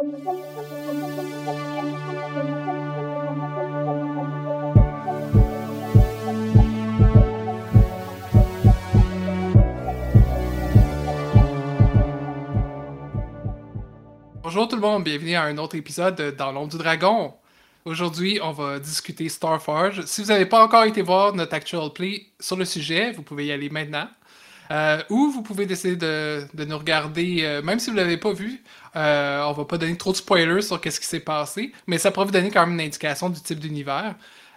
Bonjour tout le monde, bienvenue à un autre épisode de Dans l'ombre du dragon. Aujourd'hui, on va discuter Starforge. Si vous n'avez pas encore été voir notre actual play sur le sujet, vous pouvez y aller maintenant. Euh, ou vous pouvez décider de, de nous regarder, euh, même si vous ne l'avez pas vu. Euh, on va pas donner trop de spoilers sur ce qui s'est passé, mais ça pourrait vous donner quand même une indication du type d'univers.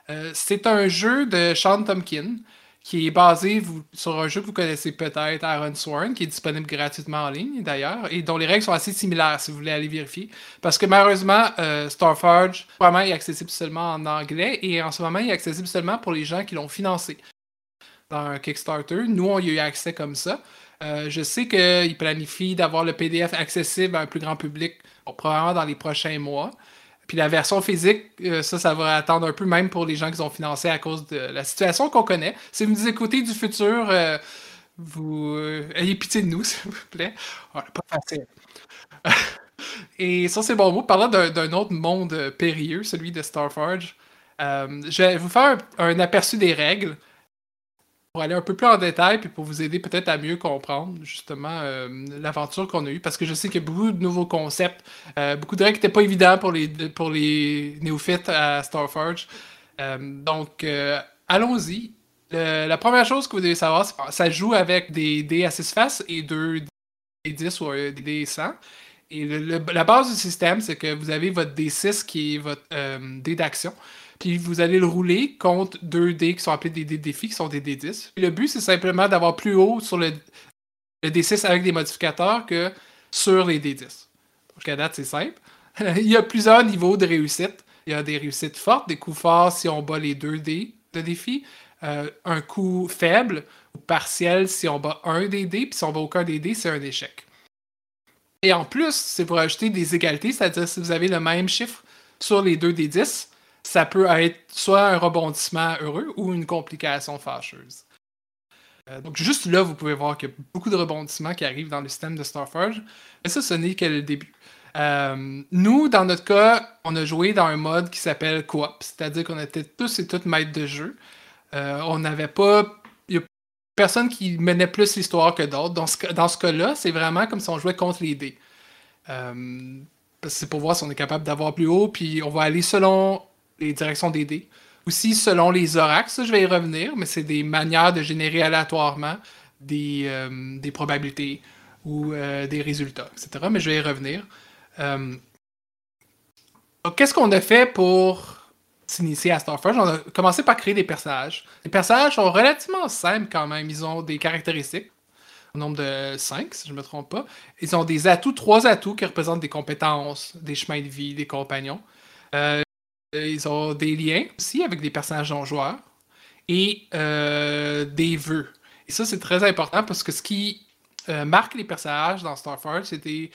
Euh, c'est un jeu de Sean Tompkin qui est basé sur un jeu que vous connaissez peut-être, Iron Sworn, qui est disponible gratuitement en ligne d'ailleurs, et dont les règles sont assez similaires si vous voulez aller vérifier. Parce que malheureusement, euh, Starforge, vraiment, est accessible seulement en anglais, et en ce moment, il est accessible seulement pour les gens qui l'ont financé dans un Kickstarter. Nous, on y a eu accès comme ça. Euh, je sais qu'il planifie d'avoir le PDF accessible à un plus grand public, probablement dans les prochains mois. Puis la version physique, euh, ça, ça va attendre un peu, même pour les gens qui ont financé à cause de la situation qu'on connaît. Si vous nous écoutez du futur, euh, vous ayez pitié de nous, s'il vous plaît. Pas facile. Et sur ces bons mots, parlant d'un autre monde périlleux, celui de Starforge, je vais vous faire un aperçu des règles pour aller un peu plus en détail puis pour vous aider peut-être à mieux comprendre justement euh, l'aventure qu'on a eue parce que je sais qu'il y a beaucoup de nouveaux concepts, euh, beaucoup de règles qui n'étaient pas évidents pour les, pour les néophytes à Starforge. Euh, donc, allons-y. La première chose que vous devez savoir, c'est que ça joue avec des dés à 6 faces et deux des 10 ou des dés 100. Et la base du système, c'est que vous avez votre D6 qui est votre dé d'action. Puis vous allez le rouler contre deux dés qui sont appelés des dés de défi, qui sont des dés 10. Puis le but, c'est simplement d'avoir plus haut sur le, le D6 avec des modificateurs que sur les D10. Jusqu'à date, c'est simple. Il y a plusieurs niveaux de réussite. Il y a des réussites fortes, des coups forts si on bat les deux dés de défi. Euh, un coup faible ou partiel si on bat un des dés, puis si on bat aucun des dés, c'est un échec. Et en plus, c'est pour ajouter des égalités, c'est-à-dire si vous avez le même chiffre sur les deux des 10, ça peut être soit un rebondissement heureux ou une complication fâcheuse. Euh, donc juste là, vous pouvez voir qu'il y a beaucoup de rebondissements qui arrivent dans le système de Starforge. Mais ça, ce n'est que le début. Euh, nous, dans notre cas, on a joué dans un mode qui s'appelle Coop, c'est-à-dire qu'on était tous et toutes maîtres de jeu. Euh, on n'avait pas. Il y a personne qui menait plus l'histoire que d'autres. Dans ce, ce cas-là, c'est vraiment comme si on jouait contre les dés. C'est pour voir si on est capable d'avoir plus haut, puis on va aller selon les directions des dés. Aussi selon les oracles, je vais y revenir, mais c'est des manières de générer aléatoirement des, euh, probabilités ou euh, des résultats, etc. Mais je vais y revenir. Euh, Qu'est-ce qu'on a fait pour s'initier à Starforge? On a commencé par créer des personnages. Les personnages sont relativement simples quand même. Ils ont des caractéristiques au nombre de 5, si je ne me trompe pas. Ils ont des atouts, trois atouts qui représentent des compétences, des chemins de vie, des compagnons. Ils ont des liens aussi avec des personnages non joueurs et euh, des vœux. Et ça, c'est très important parce que ce qui euh, marque les personnages dans Starforge, c'est des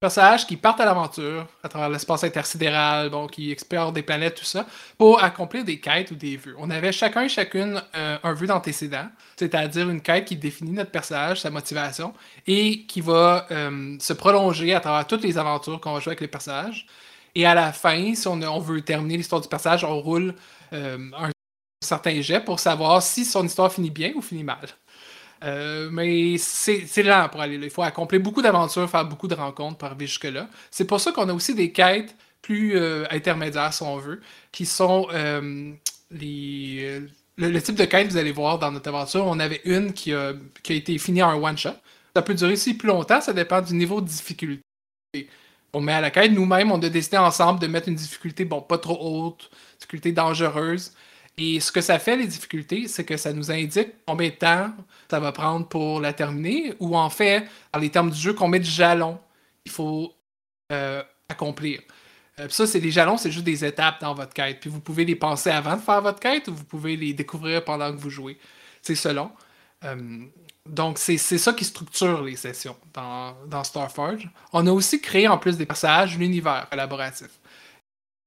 personnages qui partent à l'aventure à travers l'espace intersidéral, qui explorent des planètes, tout ça, pour accomplir des quêtes ou des vœux. On avait chacun et chacune euh, un vœu d'antécédent, c'est-à-dire une quête qui définit notre personnage, sa motivation, et qui va se prolonger à travers toutes les aventures qu'on va jouer avec les personnages. Et à la fin, si on, veut terminer l'histoire du personnage, on roule euh, un certain jet pour savoir si son histoire finit bien ou finit mal. Euh, mais c'est lent pour aller là. Il faut accomplir beaucoup d'aventures, faire beaucoup de rencontres pour arriver jusque-là. C'est pour ça qu'on a aussi des quêtes plus euh, intermédiaires, si on veut, qui sont les, le, type de quête que vous allez voir dans notre aventure. On avait une qui a, qui a été finie en one-shot. Ça peut durer aussi plus longtemps, ça dépend du niveau de difficulté. On met à la quête, nous-mêmes, on a décidé ensemble de mettre une difficulté, bon, pas trop haute, difficulté dangereuse. Et ce que ça fait, les difficultés, c'est que ça nous indique combien de temps ça va prendre pour la terminer, ou en fait, dans les termes du jeu, combien de jalons il faut euh, accomplir. Euh, ça, c'est les jalons, c'est juste des étapes dans votre quête. Puis vous pouvez les penser avant de faire votre quête, ou vous pouvez les découvrir pendant que vous jouez. C'est selon. Euh, donc, c'est ça qui structure les sessions dans, dans Starforge. On a aussi créé, en plus des personnages, l'univers collaboratif.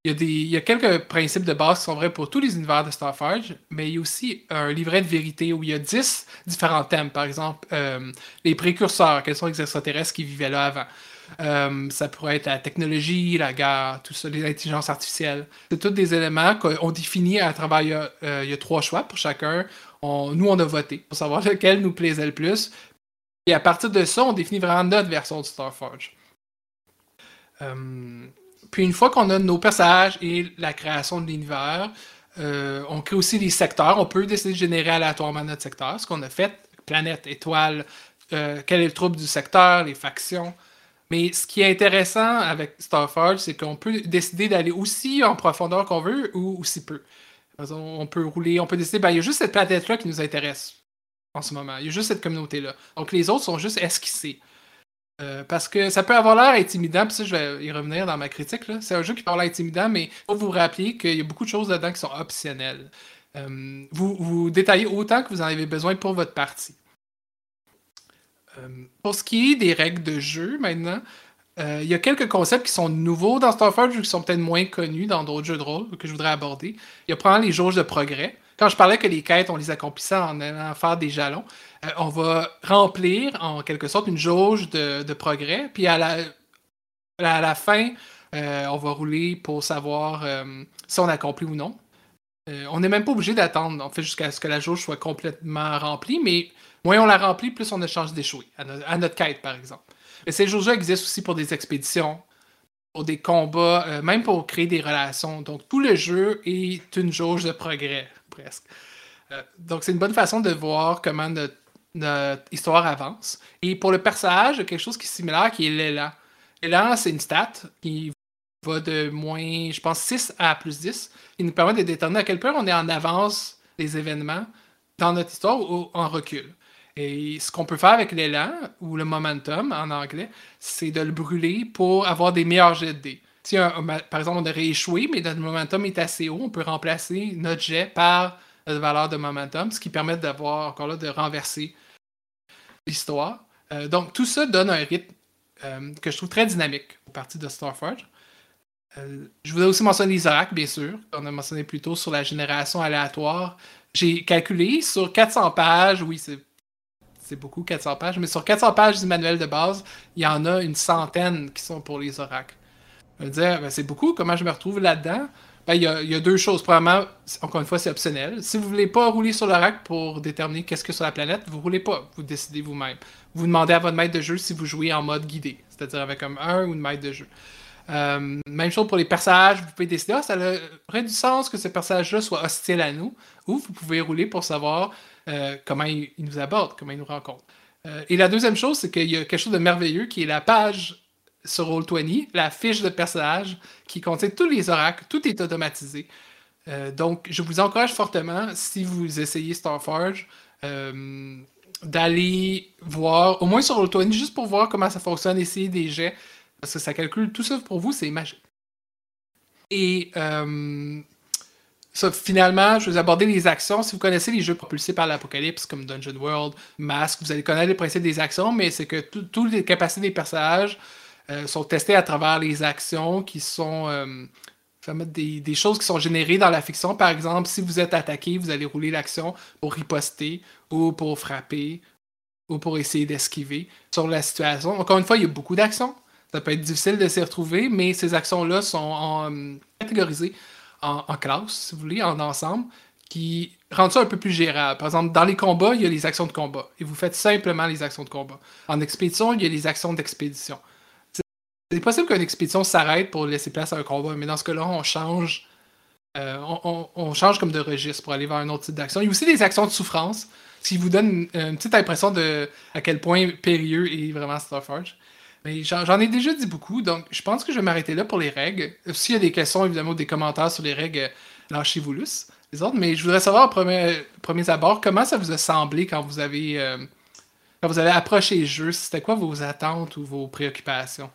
Il y, a quelques principes de base qui sont vrais pour tous les univers de Starforge, mais il y a aussi un livret de vérité où il y a 10 différents thèmes. Par exemple, euh, les précurseurs, quels sont les extraterrestres qui vivaient là avant? Euh, ça pourrait être la technologie, la guerre, tout ça, l'intelligence artificielle. C'est tous des éléments qu'on définit à travers. Euh, il y, a, trois choix pour chacun. Nous, on a voté pour savoir lequel nous plaisait le plus. Et à partir de ça, on définit vraiment notre version de Starforge. Euh, puis une fois qu'on a nos personnages et la création de l'univers, on crée aussi des secteurs. On peut décider de générer aléatoirement notre secteur, ce qu'on a fait. Planète, étoile, quel est le trouble du secteur, les factions. Mais ce qui est intéressant avec Starforge, c'est qu'on peut décider d'aller aussi en profondeur qu'on veut ou aussi peu. On peut rouler, on peut décider, ben, il y a juste cette planète-là qui nous intéresse en ce moment. Il y a juste cette communauté-là. Donc les autres sont juste esquissés. Euh, parce que ça peut avoir l'air intimidant, puis ça, je vais y revenir dans ma critique. C'est un jeu qui l'air intimidant, mais il faut vous rappeler qu'il y a beaucoup de choses dedans qui sont optionnelles. Euh, vous, vous détaillez autant que vous en avez besoin pour votre partie. Euh, pour ce qui est des règles de jeu maintenant, euh, il y a quelques concepts qui sont nouveaux dans Starfighter, qui sont peut-être moins connus dans d'autres jeux de rôle que je voudrais aborder. Il y a probablement les jauges de progrès. Quand je parlais que les quêtes, on les accomplissait en allant faire des jalons, euh, on va remplir en quelque sorte une jauge de, progrès. Puis à la, fin, on va rouler pour savoir si on accomplit ou non. on n'est même pas obligé d'attendre jusqu'à ce que la jauge soit complètement remplie, mais Moins on la remplit, plus on a chance d'échouer, à, notre quête, par exemple. Mais ces jeux-là existent aussi pour des expéditions, pour des combats, euh, même pour créer des relations. Donc, tout le jeu est une jauge de progrès, presque. Euh, donc, c'est une bonne façon de voir comment notre, histoire avance. Et pour le personnage, quelque chose qui est similaire, qui est l'élan. L'élan, c'est une stat qui va de moins, je pense, 6 à plus 10. Il nous permet de déterminer à quel point on est en avance des événements dans notre histoire ou en recul. Et ce qu'on peut faire avec l'élan, ou le momentum en anglais, c'est de le brûler pour avoir des meilleurs jets de dés. Si, par exemple, on aurait échoué, mais notre momentum est assez haut, on peut remplacer notre jet par la valeur de momentum, ce qui permet d'avoir encore là de renverser l'histoire. Euh, donc tout ça donne un rythme euh, que je trouve très dynamique au parti de Starforge. Euh, je voudrais aussi mentionner les oracles, bien sûr, qu'on a mentionné plus tôt sur la génération aléatoire. J'ai calculé sur 400 pages, oui, c'est c'est beaucoup, 400 pages, mais sur 400 pages du manuel de base, il y en a une centaine qui sont pour les oracles. Je veux dire, ben, c'est beaucoup, comment je me retrouve là-dedans? Ben, il, y a, deux choses. Premièrement, encore une fois, c'est optionnel. Si vous ne voulez pas rouler sur l'oracle pour déterminer qu'est-ce que sur la planète, vous ne roulez pas. Vous décidez vous-même. Vous demandez à votre maître de jeu si vous jouez en mode guidé, c'est-à-dire avec un, un ou une maître de jeu. Euh, même chose pour les personnages, vous pouvez décider, ah, ça aurait du sens que ce personnage-là soit hostile à nous, ou vous pouvez rouler pour savoir euh, comment il, nous aborde, comment il nous rencontre. Euh, et la deuxième chose, c'est qu'il y a quelque chose de merveilleux qui est la page sur Roll20, la fiche de personnage qui contient tous les oracles, tout est automatisé. Donc, je vous encourage fortement, si vous essayez Starforge, d'aller voir, au moins sur Roll20, juste pour voir comment ça fonctionne, essayer des jets, parce que ça calcule tout ça pour vous, c'est magique. Et finalement, je vais aborder les actions. Si vous connaissez les jeux propulsés par l'Apocalypse, comme Dungeon World, Mask, vous allez connaître les principes des actions, mais c'est que toutes les capacités des personnages euh, sont testées à travers les actions qui sont. Euh, des, choses qui sont générées dans la fiction. Par exemple, si vous êtes attaqué, vous allez rouler l'action pour riposter ou pour frapper ou pour essayer d'esquiver sur la situation. Encore une fois, il y a beaucoup d'actions. Ça peut être difficile de s'y retrouver, mais ces actions-là sont euh, catégorisées en, classe, si vous voulez, en ensemble, qui rendent ça un peu plus gérable. Par exemple, dans les combats, il y a les actions de combat. Et vous faites simplement les actions de combat. En expédition, il y a les actions d'expédition. C'est possible qu'une expédition s'arrête pour laisser place à un combat, mais dans ce cas-là, on change. Euh, on, change comme de registre pour aller vers un autre type d'action. Il y a aussi des actions de souffrance, ce qui vous donne une, une petite impression de à quel point périlleux est vraiment Starforge. J'en ai déjà dit beaucoup, donc je pense que je vais m'arrêter là pour les règles. S'il y a des questions, évidemment, ou des commentaires sur les règles, lâchez-vous les autres. Mais je voudrais savoir, premier, premier abord, comment ça vous a semblé quand vous avez, euh, quand vous avez approché le jeu? C'était quoi vos attentes ou vos préoccupations?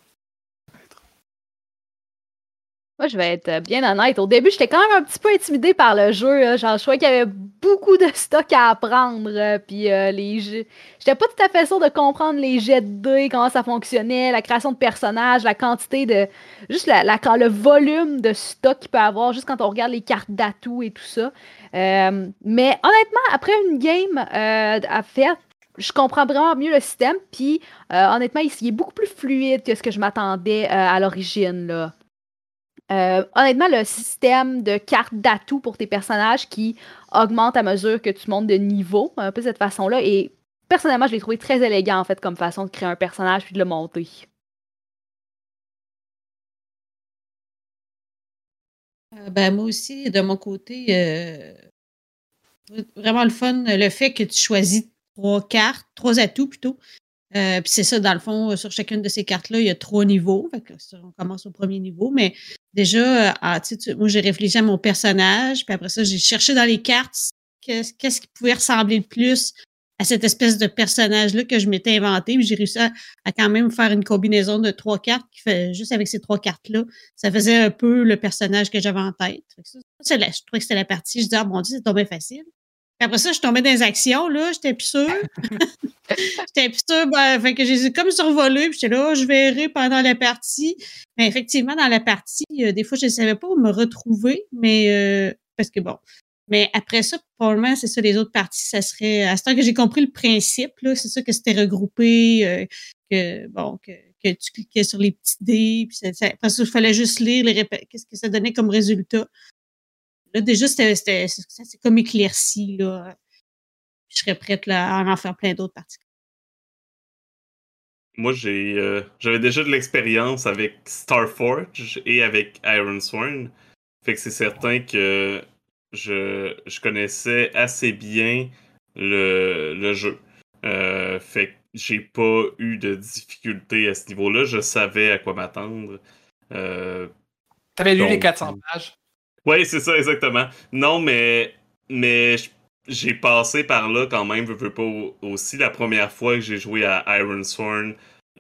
Moi, je vais être euh, bien honnête. Au début, j'étais quand même un petit peu intimidée par le jeu. Genre, je trouvais qu'il y avait beaucoup de stock à apprendre. Euh, puis euh, les jeux. J'étais pas tout à fait sûre de comprendre les jets de dés, comment ça fonctionnait, la création de personnages, la quantité de. Juste la, le volume de stock qu'il peut avoir, juste quand on regarde les cartes d'atouts et tout ça. mais honnêtement, après une game à faire, je comprends vraiment mieux le système. Puis, honnêtement, il, est beaucoup plus fluide que ce que je m'attendais à l'origine. Euh, honnêtement, le système de cartes d'atouts pour tes personnages qui augmente à mesure que tu montes de niveau, un peu de cette façon-là, et personnellement, je l'ai trouvé très élégant en fait comme façon de créer un personnage puis de le monter. ben, moi aussi, de mon côté, vraiment le fun, le fait que tu choisis trois cartes, trois atouts plutôt. Euh, puis c'est ça, dans le fond, sur chacune de ces cartes-là, il y a trois niveaux. on commence au premier niveau. Mais déjà, euh, ah, moi, j'ai réfléchi à mon personnage. Puis après ça, j'ai cherché dans les cartes qu'est-ce qui pouvait ressembler le plus à cette espèce de personnage-là que je m'étais inventé. J'ai réussi à, quand même faire une combinaison de trois cartes qui fait juste avec ces trois cartes-là. Ça faisait un peu le personnage que j'avais en tête. Ça, je trouvais que c'était la partie. Je disais, ah, mon Dieu, c'est tombé facile après ça, je tombais dans les actions, là, j'étais plus sûre. j'étais plus sûre, ben, fait que j'ai comme survolé, puis j'étais là, oh, je verrai pendant la partie. Mais effectivement, dans la partie, euh, des fois, je ne savais pas où me retrouver, mais euh, parce que bon. Mais après ça, probablement, c'est ça, les autres parties, ça serait. À ce temps que j'ai compris le principe, là, c'est ça que c'était regroupé, euh, que bon, que, que, tu cliquais sur les petits dés, puis ça, ça, parce qu'il fallait juste lire les qu'est-ce que ça donnait comme résultat. Là, déjà, c'était comme éclairci. Là. Je serais prête là, à en faire plein d'autres parties. Moi, j'ai, euh, j'avais déjà de l'expérience avec Starforge et avec Iron Sworn. Fait que c'est certain que je, je, connaissais assez bien le, le jeu. Euh, fait que j'ai pas eu de difficulté à ce niveau-là. Je savais à quoi m'attendre. Euh, T'avais lu les 400 pages? Oui, c'est ça, exactement. Non, mais, mais j'ai passé par là quand même, je veux pas aussi. La première fois que j'ai joué à Iron Sworn,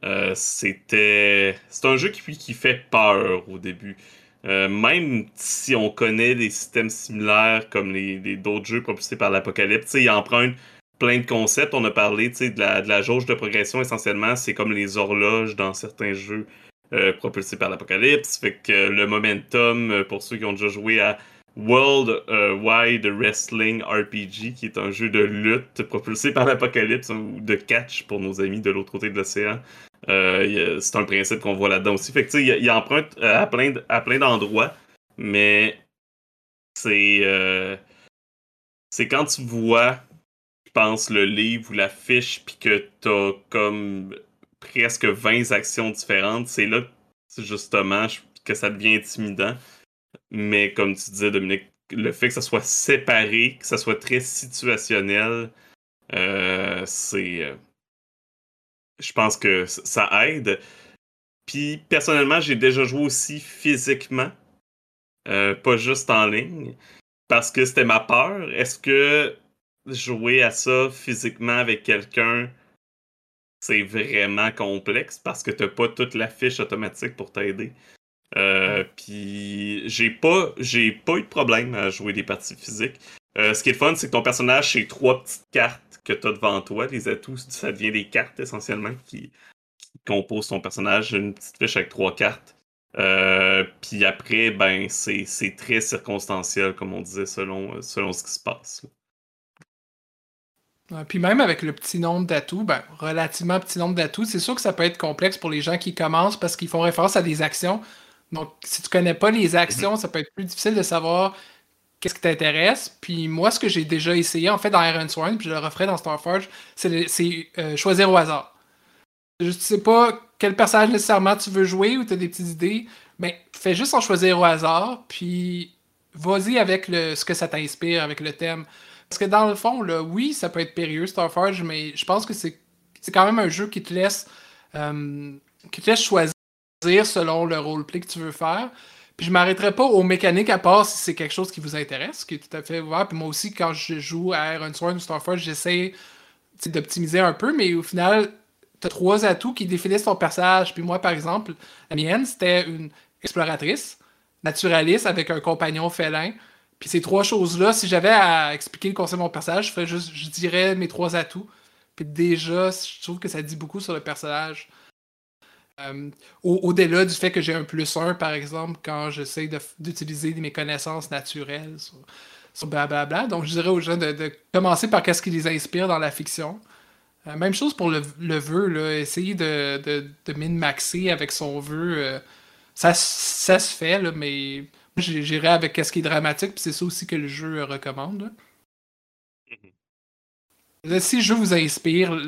euh, c'était. C'est un jeu qui, qui fait peur au début. Euh, même si on connaît des systèmes similaires comme les, d'autres jeux propulsés par l'Apocalypse, il emprunte plein de concepts. On a parlé de la, de la jauge de progression essentiellement, c'est comme les horloges dans certains jeux euh, propulsé par l'Apocalypse. Fait que le momentum, euh, pour ceux qui ont déjà joué à World euh, Wide Wrestling RPG, qui est un jeu de lutte propulsé par l'Apocalypse, hein, ou de catch pour nos amis de l'autre côté de l'océan. c'est un principe qu'on voit là-dedans aussi. Fait que il, il emprunte à plein, à plein d'endroits, mais c'est c'est quand tu vois, je pense, le livre ou la fiche, puis que t'as comme presque 20 actions différentes, c'est là justement que ça devient intimidant. Mais comme tu disais, Dominique, le fait que ça soit séparé, que ça soit très situationnel, euh, c'est. Euh, je pense que ça aide. Puis personnellement, j'ai déjà joué aussi physiquement, euh, pas juste en ligne, parce que c'était ma peur. Est-ce que jouer à ça physiquement avec quelqu'un c'est vraiment complexe parce que t'as pas toute la fiche automatique pour t'aider. Euh, puis j'ai pas j'ai pas eu de problème à jouer des parties physiques. Euh, ce qui est fun, c'est que ton personnage, c'est trois petites cartes que tu as devant toi. Les atouts, ça devient des cartes essentiellement qui, composent ton personnage. Une petite fiche avec trois cartes. Euh, puis après, ben, c'est très circonstanciel, comme on disait, selon, selon ce qui se passe. Puis même avec le petit nombre d'atouts, ben, relativement petit nombre d'atouts, c'est sûr que ça peut être complexe pour les gens qui commencent parce qu'ils font référence à des actions. Donc, si tu connais pas les actions, ça peut être plus difficile de savoir qu'est-ce qui t'intéresse. Puis moi, ce que j'ai déjà essayé, en fait, dans Iron Sworn, puis je le referai dans Starforge, c'est euh, choisir au hasard. Je ne sais pas quel personnage nécessairement tu veux jouer ou tu as des petites idées, mais fais juste en choisir au hasard, puis vas-y avec le, ce que ça t'inspire, avec le thème. Parce que dans le fond, oui, ça peut être périlleux, Starforge, mais je pense que c'est quand même un jeu qui te laisse euh, qui te laisse choisir selon le roleplay que tu veux faire. Puis je m'arrêterai pas aux mécaniques à part si c'est quelque chose qui vous intéresse, qui est tout à fait ouvert. Puis moi aussi, quand je joue à Iron Sword ou Starforge, j'essaie d'optimiser un peu, mais au final, tu as trois atouts qui définissent ton personnage. Puis moi, par exemple, la mienne, c'était une exploratrice, naturaliste avec un compagnon félin. Puis ces trois choses-là, si j'avais à expliquer le concept de mon personnage, je, ferais juste, je dirais mes trois atouts. Puis déjà, je trouve que ça dit beaucoup sur le personnage. Euh, au-delà du fait que j'ai un plus un, par exemple, quand j'essaie d'utiliser mes connaissances naturelles sur, blablabla. Donc, je dirais aux gens de, commencer par qu'est-ce qui les inspire dans la fiction. Euh, même chose pour le, vœu, là. essayer de, de, de min-maxer avec son vœu. euh, ça, ça se fait, là, mais j'irai avec ce qui est dramatique, puis c'est ça aussi que le jeu recommande. là. Là, Si le jeu vous inspire,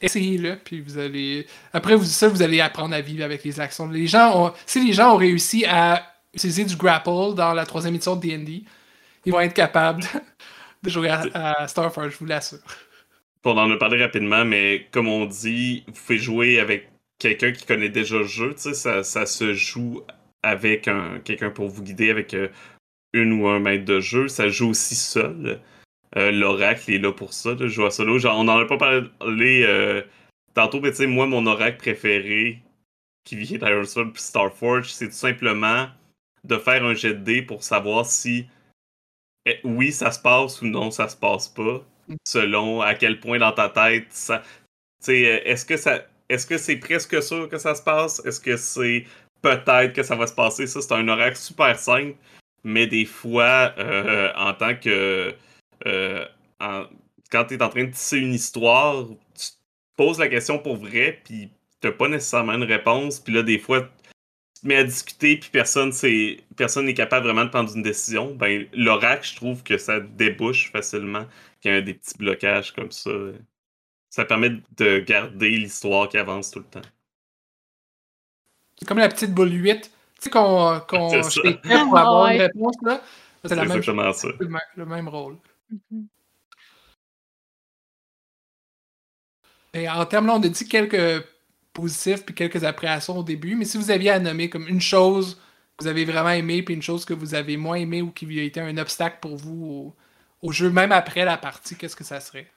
essayez-le, puis vous allez. Après, vous, ça, vous allez apprendre à vivre avec les actions. Les gens ont... Si les gens ont réussi à utiliser du grapple dans la troisième édition de D&D, ils vont être capables de jouer à, à Starfire, je vous l'assure. On en a parlé rapidement, mais comme on dit, vous pouvez jouer avec quelqu'un qui connaît déjà le jeu. tu sais, Ça, ça se joue avec un, quelqu'un pour vous guider, avec euh, une ou un maître de jeu. Ça joue aussi seul. Euh, L'oracle est là pour ça, de jouer à solo. Genre, on n'en a pas parlé euh, tantôt, mais tu sais, moi, mon oracle préféré qui vient d'Ironstone puis Starforge, c'est tout simplement de faire un jet de dés pour savoir si eh, oui, ça se passe ou non, ça se passe pas selon à quel point dans ta tête ça. Tu sais, est-ce que ça. Est-ce que c'est presque sûr que ça se passe? Est-ce que c'est peut-être que ça va se passer? Ça, c'est un oracle super simple, mais des fois, euh, en tant que. euh, quand tu es en train de tisser une histoire, tu te poses la question pour vrai, puis t'as pas nécessairement une réponse, puis là, des fois, tu te mets à discuter, puis personne personne n'est capable vraiment de prendre une décision. Ben, l'oracle, je trouve que ça débouche facilement qu'il y a des petits blocages comme ça. Ça permet de garder l'histoire qui avance tout le temps. C'est comme la petite boule 8. Tu sais qu'on ça. shakeait pour avoir Ouais. une réponse, là. C'est même exactement ça. le même- le même rôle. Mhm. Et en termes là, on a dit quelques positifs puis quelques appréhensions au début, mais si vous aviez à nommer comme une chose que vous avez vraiment aimé puis une chose que vous avez moins aimé ou qui a été un obstacle pour vous au, au jeu, même après la partie, qu'est-ce que ça serait?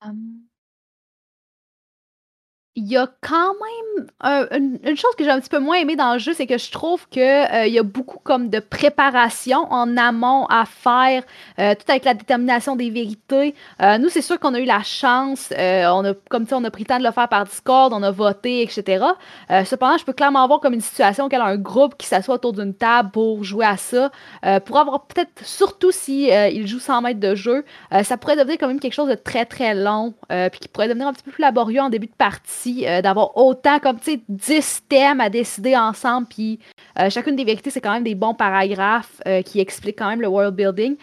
Hum. Il y a quand même un- une, chose que j'ai un petit peu moins aimé dans le jeu, c'est que je trouve que euh, y a beaucoup comme de préparation en amont à faire, euh, tout avec la détermination des vérités. Euh, nous, c'est sûr qu'on a eu la chance, euh, on a, comme tu on a pris le temps de le faire par Discord, on a voté, etc. Euh, cependant, je peux clairement avoir comme une situation qu'elle a un groupe qui s'assoit autour d'une table pour jouer à ça, euh, pour avoir peut-être, surtout si euh, il joue sans mètres de jeu, euh, ça pourrait devenir quand même quelque chose de très très long, euh, puis qui pourrait devenir un petit peu plus laborieux en début de partie, euh, d'avoir autant comme, tu sais, 10 thèmes à décider ensemble, puis euh, chacune des vérités, c'est quand même des bons paragraphes euh, qui expliquent quand même le world building.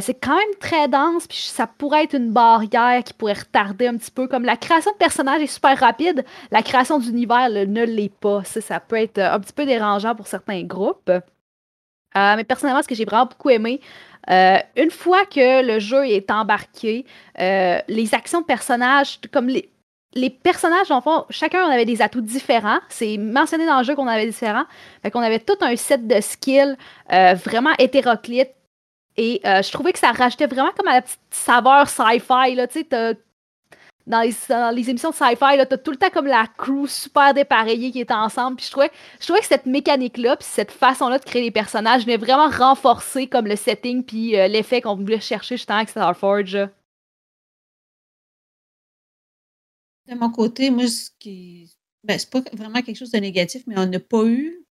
C'est quand même très dense, puis ça pourrait être une barrière qui pourrait retarder un petit peu, comme la création de personnages est super rapide, la création d'univers ne l'est pas. Ça, ça peut être un petit peu dérangeant pour certains groupes. Mais personnellement, ce que j'ai vraiment beaucoup aimé, une fois que le jeu est embarqué, les actions de personnages, comme les, les personnages, en fond, chacun on avait des atouts différents. C'est mentionné dans le jeu qu'on avait différents. Fait qu'on avait tout un set de skills euh, vraiment hétéroclite. Et euh, je trouvais que ça rajoutait vraiment comme à la petite saveur sci-fi. Là, dans les, dans les émissions de sci-fi, là, t'as tout le temps comme la crew super dépareillée qui est ensemble. Puis je trouvais, je trouvais que cette mécanique-là, puis cette façon-là de créer les personnages venait vraiment renforcer comme le setting puis euh, l'effet qu'on voulait chercher justement avec Starforge. De mon côté, moi, ce qui. Ben, c'est pas vraiment quelque chose de négatif, mais on n'a pas eu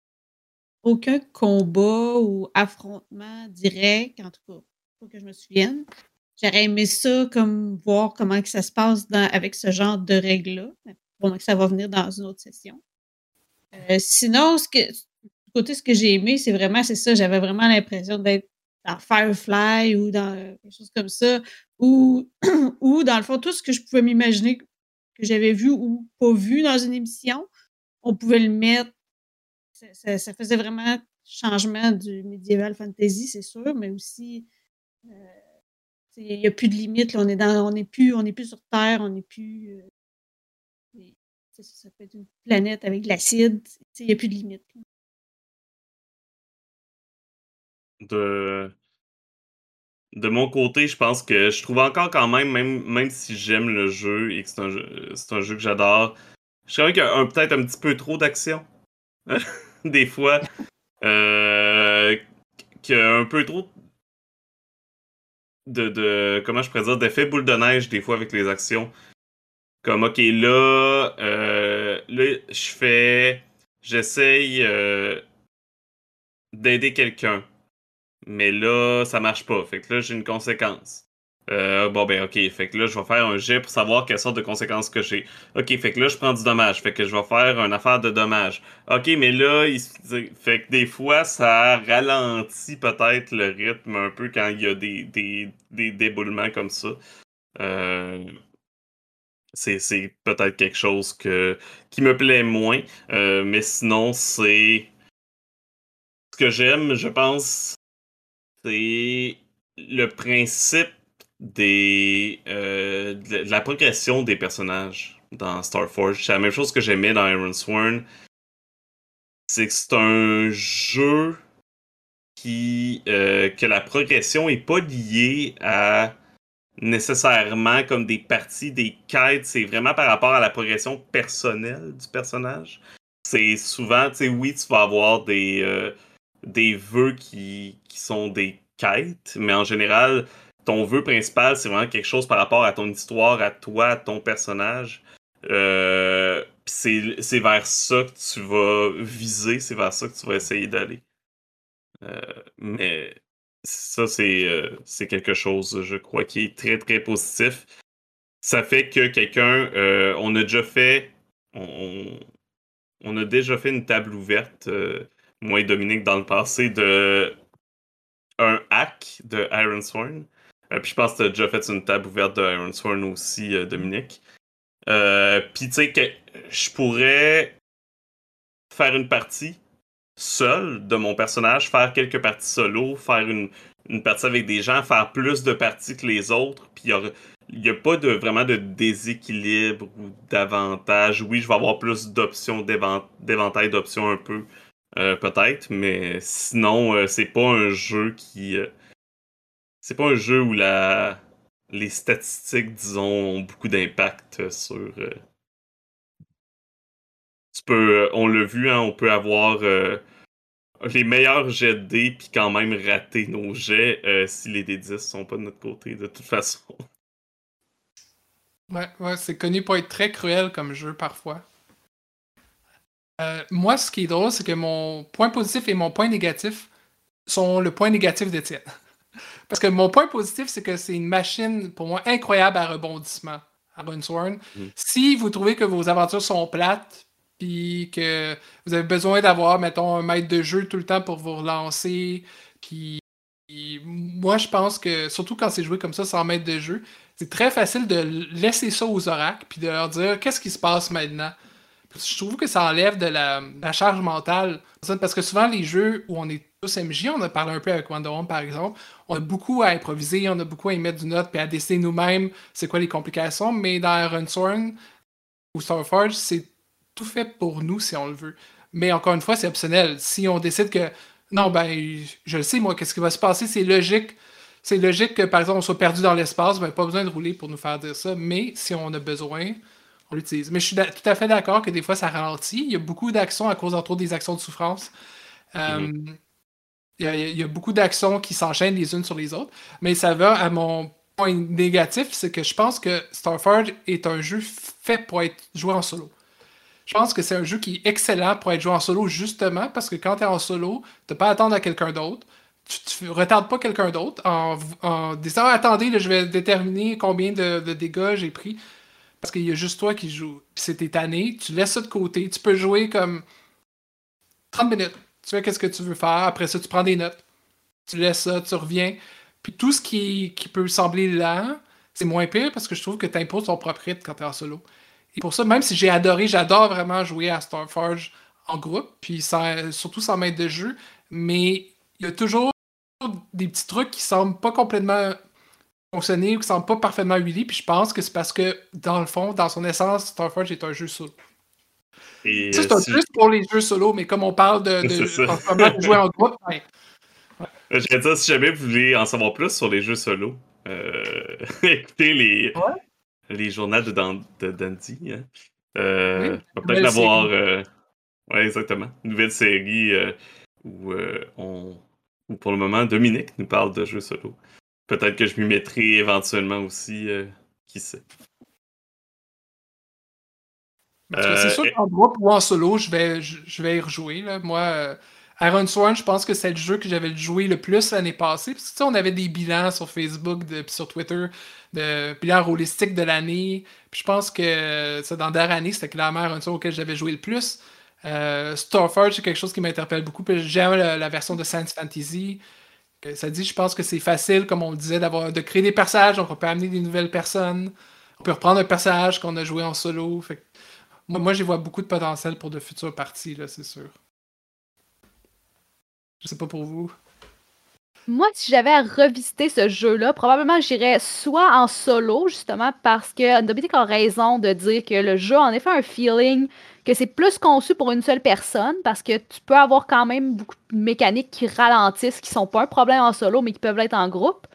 aucun combat ou affrontement direct, en tout cas, pas que je me souvienne. J'aurais aimé ça, comme voir comment que ça se passe dans- avec ce genre de règles-là. Que ça va venir dans une autre session. Euh, sinon, ce que, du côté, ce que j'ai aimé, c'est vraiment, c'est ça, j'avais vraiment l'impression d'être dans Firefly ou dans quelque chose comme ça, ou, ou dans le fond, tout ce que je pouvais m'imaginer que j'avais vu ou pas vu dans une émission, on pouvait le mettre. Ça, faisait vraiment changement du médiéval fantasy, c'est sûr, mais aussi euh, il n'y a plus de limite. on est dans, on n'est plus, on plus sur Terre, on n'est plus. euh, ça, peut être une planète avec de l'acide. Il n'y a plus de limite. de de mon côté, je pense que je trouve encore quand même, même, même si j'aime le jeu et que c'est un jeu, un jeu que j'adore, je trouve qu'il y a peut-être un petit peu trop d'action. Des fois, euh, qu'il y a un peu trop de, de comment je pourrais dire, d'effet boule de neige des fois avec les actions. Comme, ok, là, euh, là, je fais, j'essaye euh, d'aider quelqu'un Mais là, ça marche pas. Fait que là, j'ai une conséquence. Euh, bon, ben, ok. Fait que là, je vais faire un jet pour savoir quelle sorte de conséquences que j'ai. Ok, fait que là, je prends du dommage. Fait que je vais faire une affaire de dommage. Ok, mais là, il... fait que des fois, ça ralentit peut-être le rythme un peu quand il y a des, des, des déboulements comme ça. Euh, c'est peut-être quelque chose que, qui me plaît moins. Euh, mais sinon, c'est. Ce que j'aime, je pense, c'est le principe des, euh, de la progression des personnages dans Starforge. C'est la même chose que j'aimais dans Iron Sworn. C'est que c'est un jeu qui euh, que la progression est pas liée à nécessairement comme des parties, des quêtes. C'est vraiment par rapport à la progression personnelle du personnage. C'est souvent, tu sais, oui, tu vas avoir des, euh, des vœux qui, sont des quêtes, mais en général, ton vœu principal, c'est vraiment quelque chose par rapport à ton histoire, à toi, à ton personnage. Euh, c'est vers ça que tu vas viser, c'est vers ça que tu vas essayer d'aller. Euh, mais ça, euh, c'est quelque chose, je crois, qui est très, très positif. Ça fait que quelqu'un, on a déjà fait, on, a déjà fait une table ouverte, moi et Dominique, dans le passé, de un hack de Iron Sworn. Euh, puis je pense que tu as déjà fait une table ouverte de Iron Sworn aussi, euh, Dominique. Euh, puis tu sais, que je pourrais faire une partie seul de mon personnage, faire quelques parties solo, faire une, partie avec des gens, faire plus de parties que les autres. Puis il n'y a, pas de, vraiment de déséquilibre ou d'avantage. Oui, je vais avoir plus d'options, d'éventail d'options un peu, peut-être, mais sinon, c'est pas un jeu qui c'est pas un jeu où la les statistiques, disons, ont beaucoup d'impact sur. Euh, tu peux, euh, on l'a vu, hein, on peut avoir euh, les meilleurs jets de dés puis quand même rater nos jets si les D10 sont pas de notre côté, de toute façon. Ouais, ouais c'est connu pour être très cruel comme jeu parfois. Moi, ce qui est drôle, c'est que mon point positif et mon point négatif sont le point négatif d'Étienne. Parce que mon point positif, c'est que c'est une machine, pour moi, incroyable à rebondissement, à Runsworn. Mm. Si vous trouvez que vos aventures sont plates, puis que vous avez besoin d'avoir, mettons, un maître de jeu tout le temps pour vous relancer, puis moi, je pense que, surtout quand c'est joué comme ça sans maître de jeu, c'est très facile de laisser ça aux oracles, puis de leur dire qu'est-ce qui se passe maintenant? Je trouve que ça enlève de la, charge mentale. Parce que souvent, les jeux où on est tous MJ, on a parlé un peu avec Wonder Woman par exemple, on a beaucoup à improviser, on a beaucoup à y mettre du note, puis à décider nous-mêmes c'est quoi les complications, mais dans Iron ou Starforge, c'est tout fait pour nous si on le veut. Mais encore une fois, c'est optionnel. Si on décide que non, ben, je le sais, moi, qu'est-ce qui va se passer, c'est logique. C'est logique que, par exemple, on soit perdu dans l'espace, ben, pas besoin de rouler pour nous faire dire ça, mais si on a besoin, on l'utilise. Mais je suis tout à fait d'accord que des fois, ça ralentit. Il y a beaucoup d'actions à cause, entre autres, des actions de souffrance. Mm-hmm. Euh, il y, a, beaucoup d'actions qui s'enchaînent les unes sur les autres. Mais ça va à mon point négatif, c'est que je pense que Starforge est un jeu fait pour être joué en solo. Je pense que c'est un jeu qui est excellent pour être joué en solo justement parce que quand tu es en solo, tu pas à attendre à quelqu'un d'autre. Tu, ne retardes pas quelqu'un d'autre en, disant attendez, je vais déterminer combien de, dégâts j'ai pris parce qu'il y a juste toi qui joues. Puis c'est tanné, tu laisses ça de côté. Tu peux jouer comme 30 minutes tu fais qu'est-ce que tu veux faire. Après ça, tu prends des notes. Tu laisses ça, tu reviens. Puis tout ce qui, qui peut sembler lent, c'est moins pire parce que je trouve que tu imposes ton propre rythme quand tu es en solo. Et pour ça, même si j'ai adoré, j'adore vraiment jouer à Starforge en groupe, puis surtout sans maître de jeu, mais il y a toujours des petits trucs qui semblent pas complètement fonctionner ou qui semblent pas parfaitement huilés, puis je pense que c'est parce que, dans le fond, dans son essence, Starforge est un jeu solo c'est un plus pour les jeux solo, mais comme on parle de, de, jouer en groupe, ouais. Je dire, si jamais vous voulez en savoir plus sur les jeux solo, euh, écoutez les, les journaux de, de Dandy. Hein. Euh, peut-être l'avoir. Euh, ouais, exactement. Une nouvelle série euh, où, on, où, pour le moment, Dominique nous parle de jeux solo. Peut-être que je m'y mettrai éventuellement aussi. qui sait c'est sûr euh, qu'en groupe ou en solo, je vais, je, vais y rejouer. Là. Moi, euh, Iron Sworn, je pense que c'est le jeu que j'avais joué le plus l'année passée. Parce que tu sais, on avait des bilans sur Facebook et sur Twitter de bilans rôlistiques de l'année. Puis je pense que dans la dernière année, c'était clairement Iron Sworn auquel j'avais joué le plus. Euh, Starforge, c'est quelque chose qui m'interpelle beaucoup. J'aime la, la, version de Science Fantasy. Ça dit, je pense que c'est facile, comme on le disait, d'avoir de créer des personnages. Donc, on peut amener des nouvelles personnes. On peut reprendre un personnage qu'on a joué en solo. Moi, moi j'y vois beaucoup de potentiel pour de futures parties, là, c'est sûr. Je sais pas pour vous. Moi, si j'avais à revisiter ce jeu-là, probablement j'irais soit en solo, justement, parce que Dominik a raison de dire que le jeu en effet un feeling que c'est plus conçu pour une seule personne, parce que tu peux avoir quand même beaucoup de mécaniques qui ralentissent, qui sont pas un problème en solo, mais qui peuvent l'être en groupe.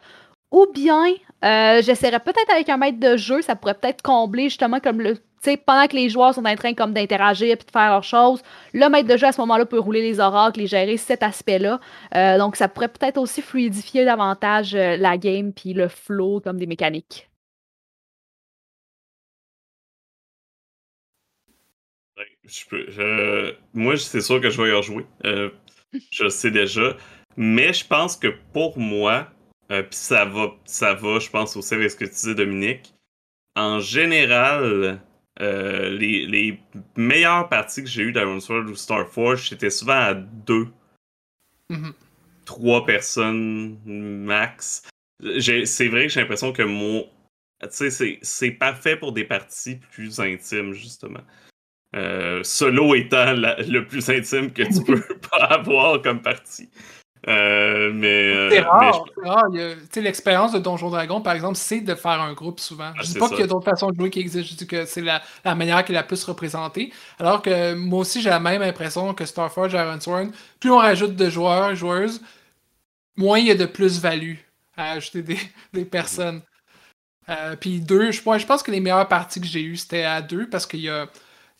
Ou bien, euh, j'essaierais peut-être avec un maître de jeu, ça pourrait peut-être combler justement comme le pendant que les joueurs sont en train comme d'interagir et de faire leurs choses, le maître de jeu à ce moment-là peut rouler les oracles et gérer cet aspect-là. Euh, donc, ça pourrait peut-être aussi fluidifier davantage euh, la game puis le flow comme des mécaniques. Moi, c'est sûr que je vais y rejouer. Euh, je sais déjà. Mais je pense que pour moi, puis ça va, ça va, je pense aussi avec ce que tu disais, Dominique. En général, euh, les, meilleures parties que j'ai eues d'Iron Sword ou Starforge, c'était souvent à deux. Mm-hmm. Trois personnes max. C'est vrai que j'ai l'impression que mon. Tu sais, c'est parfait pour des parties plus intimes, justement. Euh, solo étant le plus intime que tu peux pas avoir comme partie. Euh, mais. Euh, c'est rare. L'expérience de Donjon Dragon, par exemple, c'est de faire un groupe souvent. Ah, je dis pas qu'il y a d'autres façons de jouer qui existent, je dis que c'est la, manière qui est la plus représentée. Alors que moi aussi, j'ai la même impression que Starforge et Iron Plus on rajoute de joueurs, joueuses, moins il y a de plus-value à ajouter des, des personnes. Euh, puis deux, je, je pense que les meilleures parties que j'ai eues, c'était à deux parce qu'il y a.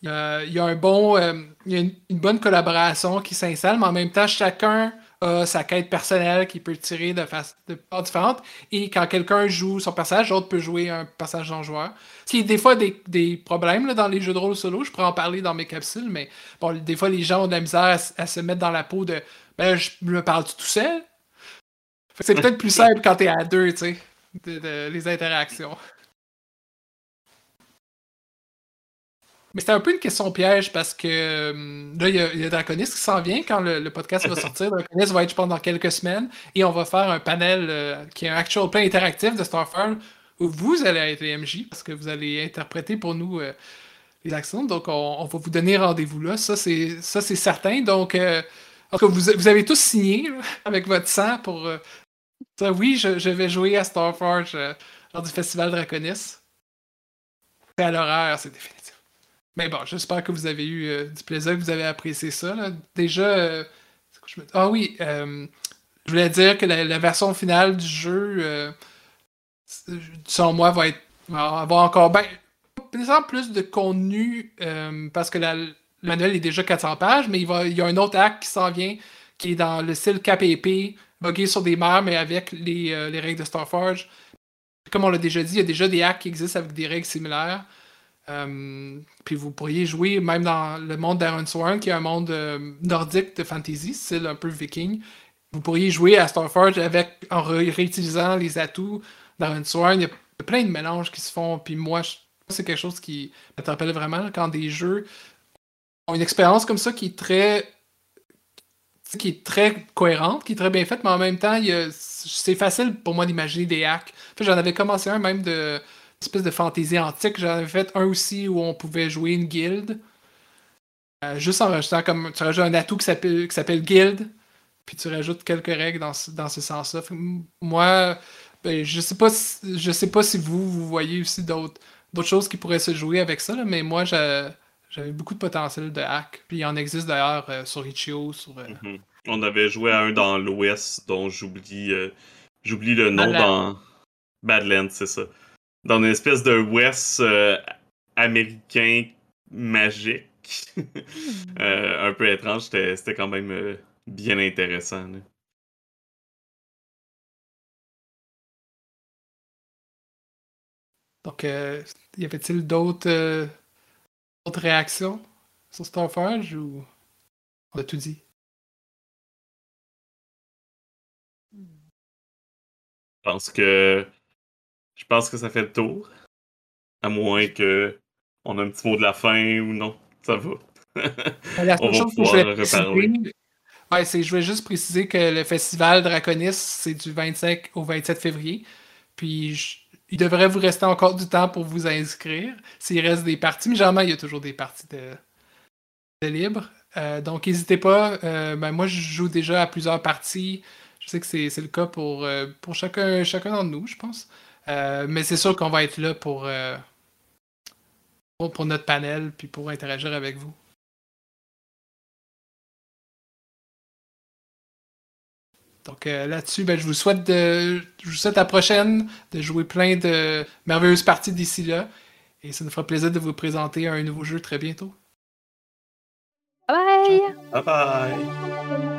Il y, a, un bon, il y a une, bonne collaboration qui s'installe, mais en même temps, chacun a sa quête personnelle qui peut tirer de façon différente. Et quand quelqu'un joue son personnage, l'autre peut jouer un personnage non joueur. Ce des fois des, des problèmes là, dans les jeux de rôle solo, je pourrais en parler dans mes capsules, mais bon, des fois les gens ont de la misère à, se mettre dans la peau de ben je me parle tout seul? C'est peut-être plus simple quand t'es à deux, tu sais, de, les interactions. Mais c'était un peu une question piège parce que euh, là, il y, a, Draconis qui s'en vient quand le, podcast va sortir. Draconis va être, je pense, dans quelques semaines. Et on va faire un panel euh, qui est un actual play interactif de Starfall où vous allez être les MJ parce que vous allez interpréter pour nous euh, les actions. Donc, on, va vous donner rendez-vous là. Ça, c'est certain. Donc, vous, vous, avez tous signé avec votre sang pour. ça, oui, je, vais jouer à Starforge lors du festival Draconis. C'est à l'horaire, c'est définitif. Mais bon, j'espère que vous avez eu euh, du plaisir, que vous avez apprécié ça. Déjà, euh, ah oui, euh, je voulais dire que la, version finale du jeu, selon moi, va être avoir encore ben, plus de contenu parce que le manuel est déjà 400 pages, mais il, va, il y a un autre acte qui s'en vient qui est dans le style KPP, buggé sur des mers, mais avec les, les règles de Starforge. Comme on l'a déjà dit, il y a déjà des hacks qui existent avec des règles similaires. Euh, puis vous pourriez jouer même dans le monde d'Aaron Sworn, qui est un monde euh, nordique de fantasy, style un peu viking. Vous pourriez jouer à Starforge avec, en réutilisant les atouts d'Aaron Sworn. Il y a plein de mélanges qui se font. Puis moi, c'est quelque chose qui m'interpelle vraiment quand des jeux ont une expérience comme ça qui est très qui est très cohérente, qui est très bien faite, mais en même temps, c'est facile pour moi d'imaginer des hacks. J'en avais commencé un même de espèce de fantaisie antique. J'en avais fait un aussi où on pouvait jouer une guilde. Euh, juste en rajoutant comme. Tu rajoutes un atout qui s'appelle guild. Puis tu rajoutes quelques règles dans, dans ce sens-là. Moi, ben, je sais pas si, je sais pas si vous, vous voyez aussi d'autres d'autres choses qui pourraient se jouer avec ça, mais moi j'avais beaucoup de potentiel de hack. Puis il en existe d'ailleurs euh, sur Itch.io. Sur, euh, mhm. On avait joué à un dans l'Ouest dont j'oublie j'oublie le nom dans Badlands, c'est ça dans une espèce de West euh, américain magique. Hmm. Euh, un peu étrange, c'était quand même euh, bien intéressant. Donc, y avait-il d'autres réactions sur Starforge ou on a tout dit? Je pense que je pense que ça fait le tour. À moins que on a un petit mot de la fin ou non. Ça va. La On seule va chose que je pouvoir reparler. préciser, ouais, c'est je voulais juste préciser que le festival Draconis, c'est du 25 au 27 février. Puis je- il devrait vous rester encore du temps pour vous inscrire. S'il reste des parties, mais généralement, il y a toujours des parties de, de libre. Euh, donc n'hésitez pas. Euh, ben, moi, je joue déjà à plusieurs parties. Je sais que c'est c'est le cas pour, euh, pour chacun, chacun d'entre nous, je pense. Euh, mais c'est sûr qu'on va être là pour, euh, pour, pour notre panel puis pour interagir avec vous. Donc euh, là-dessus, ben, je vous souhaite de, je vous souhaite à la prochaine de jouer plein de merveilleuses parties d'ici là. Et ça nous fera plaisir de vous présenter un nouveau jeu très bientôt. Bye! Bye bye!